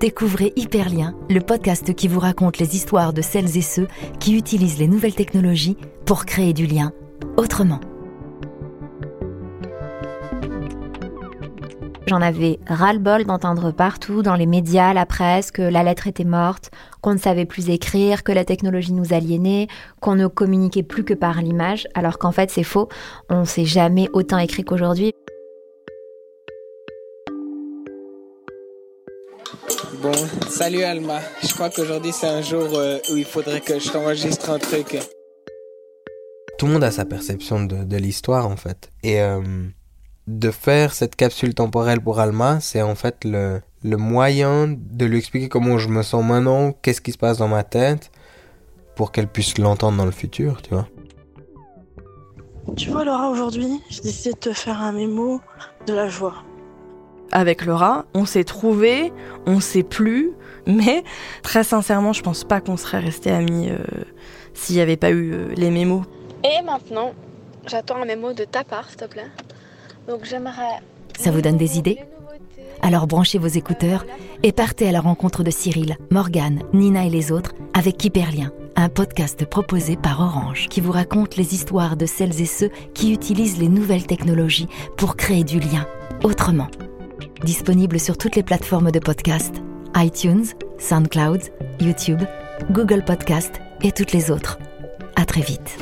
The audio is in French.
Découvrez Hyperlien, le podcast qui vous raconte les histoires de celles et ceux qui utilisent les nouvelles technologies pour créer du lien autrement. J'en avais ras-le-bol d'entendre partout, dans les médias, la presse, que la lettre était morte, qu'on ne savait plus écrire, que la technologie nous aliénait, qu'on ne communiquait plus que par l'image, alors qu'en fait c'est faux, on ne s'est jamais autant écrit qu'aujourd'hui. Bon, salut Alma. Je crois qu'aujourd'hui c'est un jour euh, où il faudrait que je t'enregistre un truc. Tout le monde a sa perception de, l'histoire en fait. Et euh, de faire cette capsule temporelle pour Alma, c'est en fait le, le moyen de lui expliquer comment je me sens maintenant, qu'est-ce qui se passe dans ma tête, pour qu'elle puisse l'entendre dans le futur, tu vois. Tu vois Laura, aujourd'hui, j'ai décidé de te faire un mémo de la joie avec Laura, on s'est trouvé, on s'est plus, mais très sincèrement, je pense pas qu'on serait restés amis euh, s'il n'y avait pas eu euh, les mémos. Et maintenant, j'attends un mémo de ta part, s'il te plaît. Donc j'aimerais. Ça vous donne des idées Alors branchez vos écouteurs et partez à la rencontre de Cyril, Morgane, Nina et les autres avec Hyperlien, un podcast proposé par Orange qui vous raconte les histoires de celles et ceux qui utilisent les nouvelles technologies pour créer du lien autrement disponible sur toutes les plateformes de podcast, iTunes, SoundCloud, YouTube, Google Podcast et toutes les autres. À très vite.